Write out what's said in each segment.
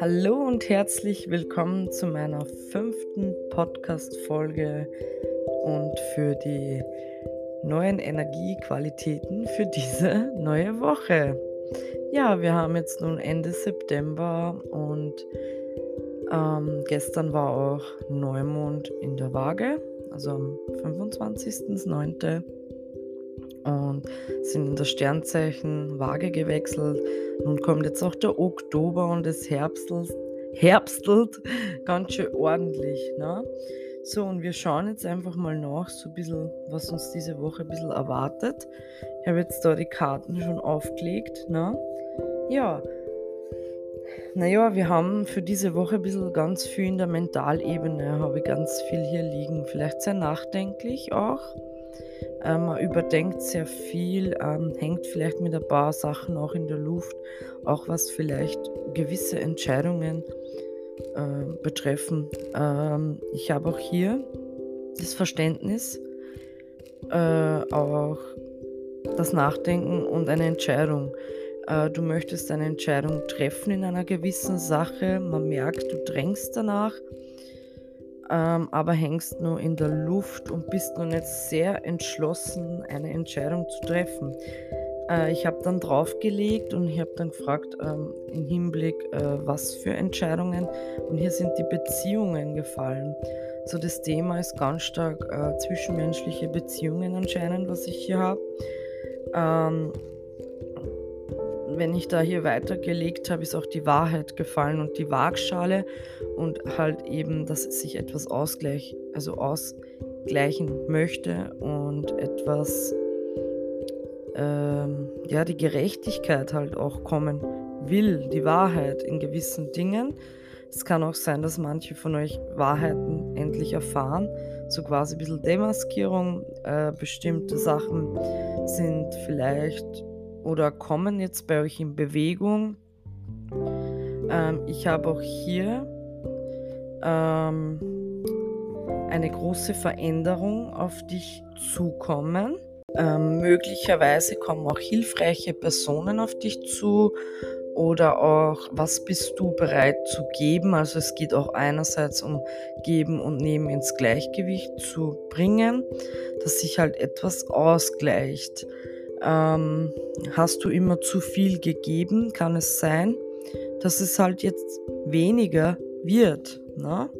Hallo und herzlich willkommen zu meiner fünften Podcast-Folge und für die neuen Energiequalitäten für diese neue Woche. Ja, wir haben jetzt nun Ende September und ähm, gestern war auch Neumond in der Waage, also am 25.09 und sind in das Sternzeichen Waage gewechselt. Nun kommt jetzt auch der Oktober und es herbstelt, ganz schön ordentlich. Ne? So, und wir schauen jetzt einfach mal nach, so ein bisschen, was uns diese Woche ein bisschen erwartet. Ich habe jetzt da die Karten schon aufgelegt. Ne? Ja, naja, wir haben für diese Woche ein bisschen ganz viel in der Mentalebene, habe ich ganz viel hier liegen. Vielleicht sehr nachdenklich auch. Ähm, man überdenkt sehr viel, ähm, hängt vielleicht mit ein paar Sachen auch in der Luft, auch was vielleicht gewisse Entscheidungen äh, betreffen. Ähm, ich habe auch hier das Verständnis, äh, auch das Nachdenken und eine Entscheidung. Äh, du möchtest eine Entscheidung treffen in einer gewissen Sache, man merkt, du drängst danach ähm, aber hängst nur in der Luft und bist noch nicht sehr entschlossen, eine Entscheidung zu treffen. Äh, ich habe dann draufgelegt und ich habe dann gefragt ähm, im Hinblick, äh, was für Entscheidungen. Und hier sind die Beziehungen gefallen. So das Thema ist ganz stark äh, zwischenmenschliche Beziehungen anscheinend, was ich hier habe. Ähm, wenn ich da hier weitergelegt habe, ist auch die Wahrheit gefallen und die Waagschale und halt eben, dass sich etwas ausgleich, also ausgleichen möchte und etwas, ähm, ja, die Gerechtigkeit halt auch kommen will, die Wahrheit in gewissen Dingen. Es kann auch sein, dass manche von euch Wahrheiten endlich erfahren, so quasi ein bisschen Demaskierung. Äh, bestimmte Sachen sind vielleicht oder kommen jetzt bei euch in Bewegung. Ähm, ich habe auch hier ähm, eine große Veränderung auf dich zukommen. Ähm, möglicherweise kommen auch hilfreiche Personen auf dich zu oder auch, was bist du bereit zu geben? Also es geht auch einerseits um Geben und Nehmen ins Gleichgewicht zu bringen, dass sich halt etwas ausgleicht. Ähm, hast du immer zu viel gegeben? Kann es sein, dass es halt jetzt weniger wird? Ne?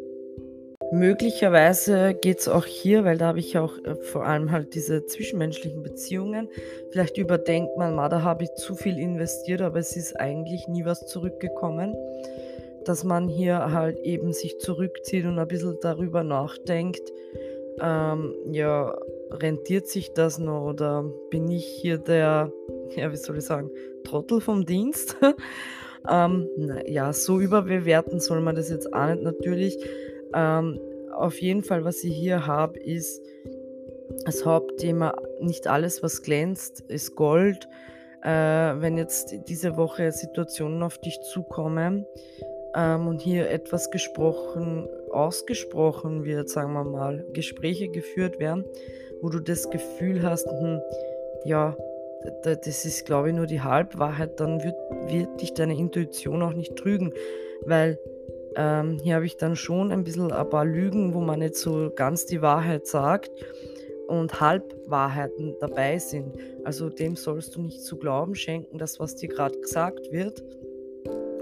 Möglicherweise geht es auch hier, weil da habe ich auch äh, vor allem halt diese zwischenmenschlichen Beziehungen. Vielleicht überdenkt man mal, da habe ich zu viel investiert, aber es ist eigentlich nie was zurückgekommen. Dass man hier halt eben sich zurückzieht und ein bisschen darüber nachdenkt, ähm, ja, rentiert sich das noch oder bin ich hier der, ja, wie soll ich sagen, Trottel vom Dienst? ähm, ja, so überbewerten soll man das jetzt auch nicht natürlich. Ähm, auf jeden Fall, was ich hier habe, ist das Hauptthema, nicht alles, was glänzt, ist Gold. Äh, wenn jetzt diese Woche Situationen auf dich zukommen ähm, und hier etwas gesprochen, ausgesprochen wird, sagen wir mal, Gespräche geführt werden, wo du das Gefühl hast, hm, ja, das ist, glaube ich, nur die Halbwahrheit, dann wird, wird dich deine Intuition auch nicht trügen, weil ähm, hier habe ich dann schon ein bisschen ein paar Lügen, wo man nicht so ganz die Wahrheit sagt und Halbwahrheiten dabei sind. Also dem sollst du nicht zu glauben schenken, das, was dir gerade gesagt wird,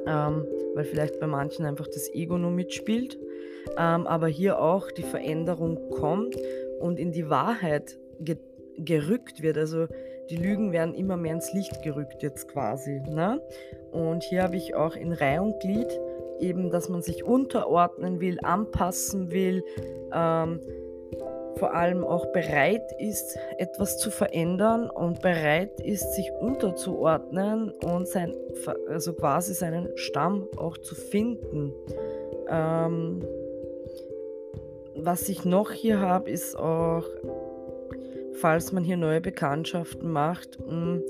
ähm, weil vielleicht bei manchen einfach das Ego nur mitspielt. Ähm, aber hier auch die Veränderung kommt und in die Wahrheit ge gerückt wird. Also die Lügen werden immer mehr ins Licht gerückt jetzt quasi. Ne? Und hier habe ich auch in Reihe und Glied eben, dass man sich unterordnen will, anpassen will, ähm, vor allem auch bereit ist, etwas zu verändern und bereit ist, sich unterzuordnen und sein, also quasi seinen Stamm auch zu finden. Ähm, was ich noch hier habe, ist auch, falls man hier neue Bekanntschaften macht, hm,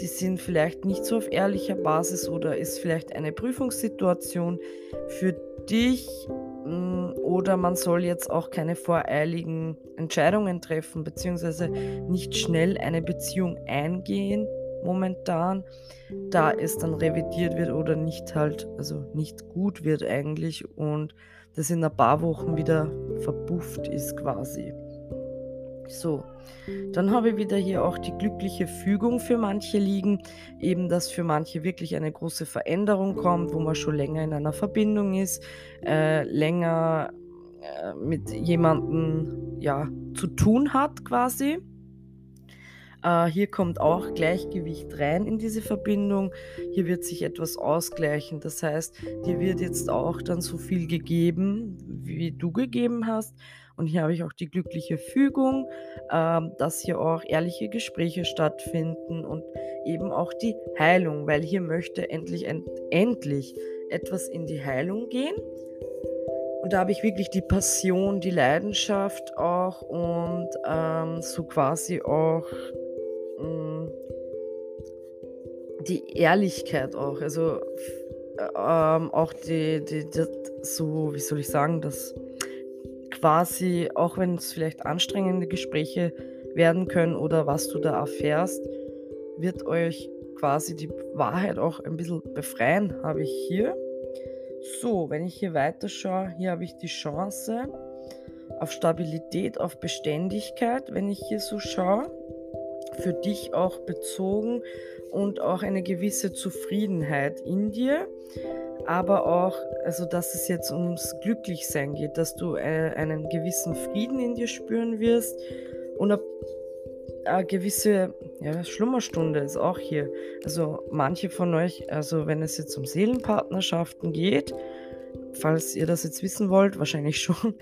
die sind vielleicht nicht so auf ehrlicher Basis oder ist vielleicht eine Prüfungssituation für dich hm, oder man soll jetzt auch keine voreiligen Entscheidungen treffen, beziehungsweise nicht schnell eine Beziehung eingehen, momentan, da es dann revidiert wird oder nicht halt, also nicht gut wird eigentlich und das in ein paar Wochen wieder verpufft ist quasi. So, dann habe ich wieder hier auch die glückliche Fügung für manche liegen, eben dass für manche wirklich eine große Veränderung kommt, wo man schon länger in einer Verbindung ist, äh, länger äh, mit jemandem ja, zu tun hat quasi. Äh, hier kommt auch Gleichgewicht rein in diese Verbindung. Hier wird sich etwas ausgleichen. Das heißt, dir wird jetzt auch dann so viel gegeben, wie du gegeben hast. Und hier habe ich auch die glückliche Fügung, äh, dass hier auch ehrliche Gespräche stattfinden und eben auch die Heilung, weil hier möchte endlich, end, endlich etwas in die Heilung gehen. Und da habe ich wirklich die Passion, die Leidenschaft auch und ähm, so quasi auch die Ehrlichkeit auch. Also ähm, auch die, die, die, so, wie soll ich sagen, das quasi, auch wenn es vielleicht anstrengende Gespräche werden können oder was du da erfährst, wird euch quasi die Wahrheit auch ein bisschen befreien, habe ich hier. So, wenn ich hier weiter schaue, hier habe ich die Chance auf Stabilität, auf Beständigkeit, wenn ich hier so schaue, für dich auch bezogen und auch eine gewisse Zufriedenheit in dir aber auch, also dass es jetzt ums Glücklichsein geht, dass du äh, einen gewissen Frieden in dir spüren wirst und eine, eine gewisse ja, Schlummerstunde ist auch hier. Also manche von euch, also wenn es jetzt um Seelenpartnerschaften geht, falls ihr das jetzt wissen wollt, wahrscheinlich schon,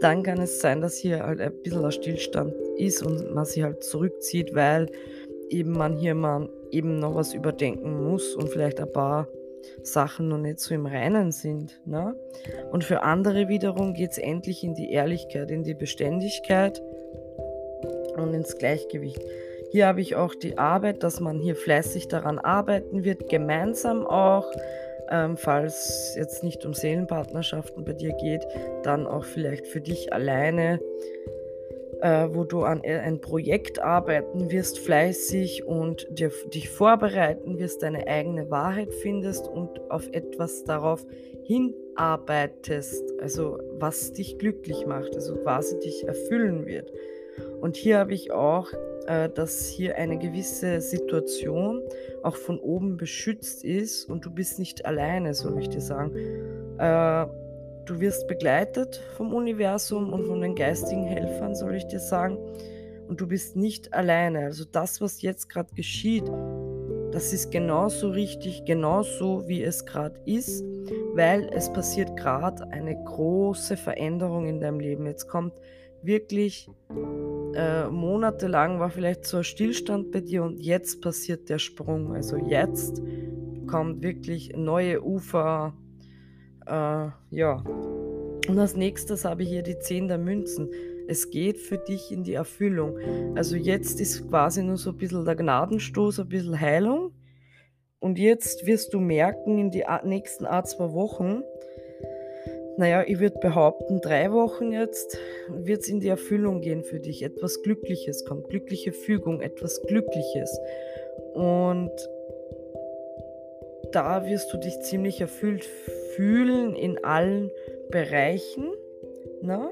dann kann es sein, dass hier halt ein bisschen ein Stillstand ist und man sich halt zurückzieht, weil eben man hier mal eben noch was überdenken muss und vielleicht ein paar Sachen noch nicht so im Reinen sind. Ne? Und für andere wiederum geht es endlich in die Ehrlichkeit, in die Beständigkeit und ins Gleichgewicht. Hier habe ich auch die Arbeit, dass man hier fleißig daran arbeiten wird, gemeinsam auch. Ähm, falls jetzt nicht um Seelenpartnerschaften bei dir geht, dann auch vielleicht für dich alleine äh, wo du an e, ein Projekt arbeiten wirst, fleißig und dir, dich vorbereiten wirst, deine eigene Wahrheit findest und auf etwas darauf hinarbeitest, also was dich glücklich macht, also quasi dich erfüllen wird. Und hier habe ich auch, äh, dass hier eine gewisse Situation auch von oben beschützt ist und du bist nicht alleine, soll ich dir sagen. Äh, Du wirst begleitet vom Universum und von den geistigen Helfern, soll ich dir sagen. Und du bist nicht alleine. Also das, was jetzt gerade geschieht, das ist genauso richtig, genauso wie es gerade ist, weil es passiert gerade eine große Veränderung in deinem Leben. Jetzt kommt wirklich äh, monatelang war vielleicht so ein Stillstand bei dir und jetzt passiert der Sprung. Also jetzt kommt wirklich neue Ufer äh, ja. Und als nächstes habe ich hier die 10 der Münzen. Es geht für dich in die Erfüllung. Also jetzt ist quasi nur so ein bisschen der Gnadenstoß, ein bisschen Heilung. Und jetzt wirst du merken, in die nächsten ein, zwei Wochen, naja, ich würde behaupten, drei Wochen jetzt wird es in die Erfüllung gehen für dich. Etwas Glückliches kommt, glückliche Fügung, etwas Glückliches. Und da wirst du dich ziemlich erfüllt fühlen in allen Bereichen. Ne?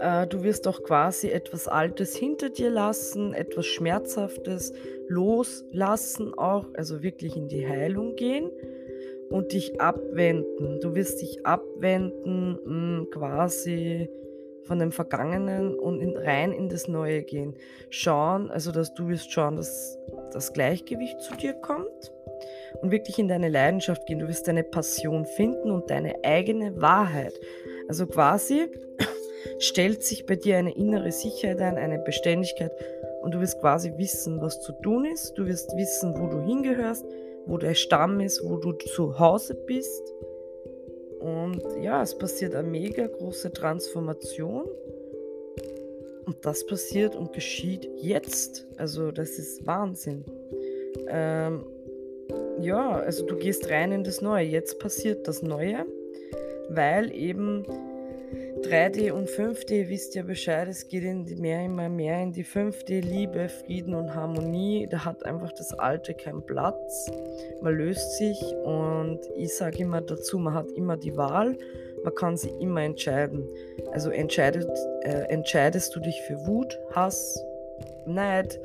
Äh, du wirst auch quasi etwas Altes hinter dir lassen, etwas Schmerzhaftes loslassen, auch also wirklich in die Heilung gehen und dich abwenden. Du wirst dich abwenden, mh, hm, quasi von dem Vergangenen und in, rein in das Neue gehen. Schauen, also dass du wirst schauen, dass das Gleichgewicht zu dir kommt und wirklich in deine Leidenschaft gehen. Du wirst deine Passion finden und deine eigene Wahrheit. Also quasi stellt sich bei dir eine innere Sicherheit ein, eine Beständigkeit und du wirst quasi wissen, was zu tun ist. Du wirst wissen, wo du hingehörst, wo der Stamm ist, wo du zu Hause bist. Und ja, es passiert eine mega große Transformation. Und das passiert und geschieht jetzt. Also das ist Wahnsinn. Ähm, ja, also du gehst rein in das Neue. Jetzt passiert das Neue, weil eben 3D und 5D wisst ihr Bescheid, es geht in die mehr, immer mehr in die 5D, Liebe, Frieden und Harmonie. Da hat einfach das Alte keinen Platz. Man löst sich und ich sage immer dazu, man hat immer die Wahl, man kann sich immer entscheiden. Also entscheidet, äh, entscheidest du dich für Wut, Hass, Neid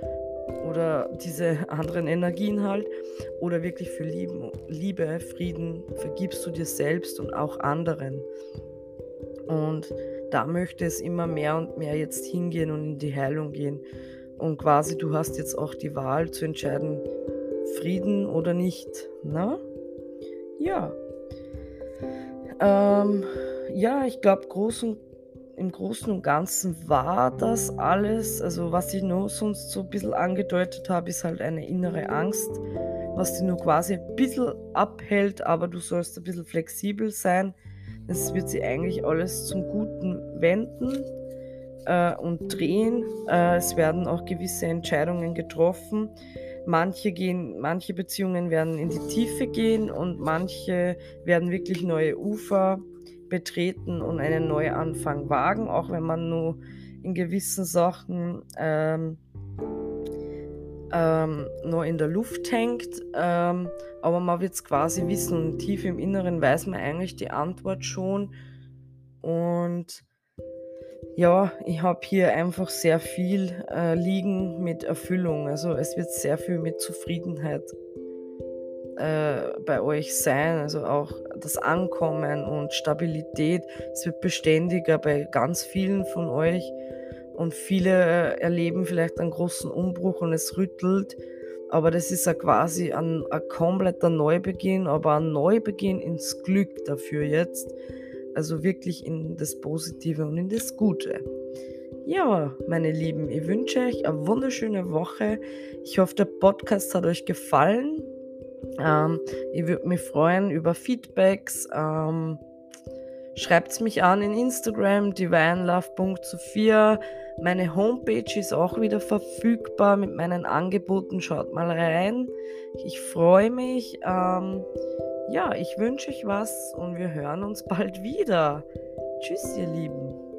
oder diese anderen Energien halt oder wirklich für Liebe, Frieden, vergibst du dir selbst und auch anderen. Und da möchte es immer mehr und mehr jetzt hingehen und in die Heilung gehen. Und quasi du hast jetzt auch die Wahl zu entscheiden, Frieden oder nicht. Na? Ne? Ja. Ähm, ja, ich glaube, groß im Großen und Ganzen war das alles. Also was ich nur sonst so ein bisschen angedeutet habe, ist halt eine innere Angst, was dich nur quasi ein bisschen abhält, aber du sollst ein bisschen flexibel sein es wird sich eigentlich alles zum Guten wenden äh, und drehen. Äh, es werden auch gewisse Entscheidungen getroffen. Manche, gehen, manche Beziehungen werden in die Tiefe gehen und manche werden wirklich neue Ufer betreten und einen Neuanfang wagen, auch wenn man nur in gewissen Sachen ähm, ähm, noch in der Luft hängt. Ähm, aber man wird es quasi wissen und tief im Inneren weiß man eigentlich die Antwort schon. Und ja, ich habe hier einfach sehr viel äh, liegen mit Erfüllung. Also es wird sehr viel mit Zufriedenheit äh, bei euch sein. Also auch das Ankommen und Stabilität. Es wird beständiger bei ganz vielen von euch. Und viele äh, erleben vielleicht einen großen Umbruch und es rüttelt. Aber das ist ja quasi ein, ein kompletter Neubeginn, aber ein Neubeginn ins Glück dafür jetzt. Also wirklich in das Positive und in das Gute. Ja, meine Lieben, ich wünsche euch eine wunderschöne Woche. Ich hoffe, der Podcast hat euch gefallen. Ähm, ich würde mich freuen über Feedbacks. Ähm, Schreibt mich an in Instagram, divinelove.sophia. Meine Homepage ist auch wieder verfügbar mit meinen Angeboten. Schaut mal rein. Ich freue mich. Ähm, ja, ich wünsche euch was und wir hören uns bald wieder. Tschüss, ihr Lieben.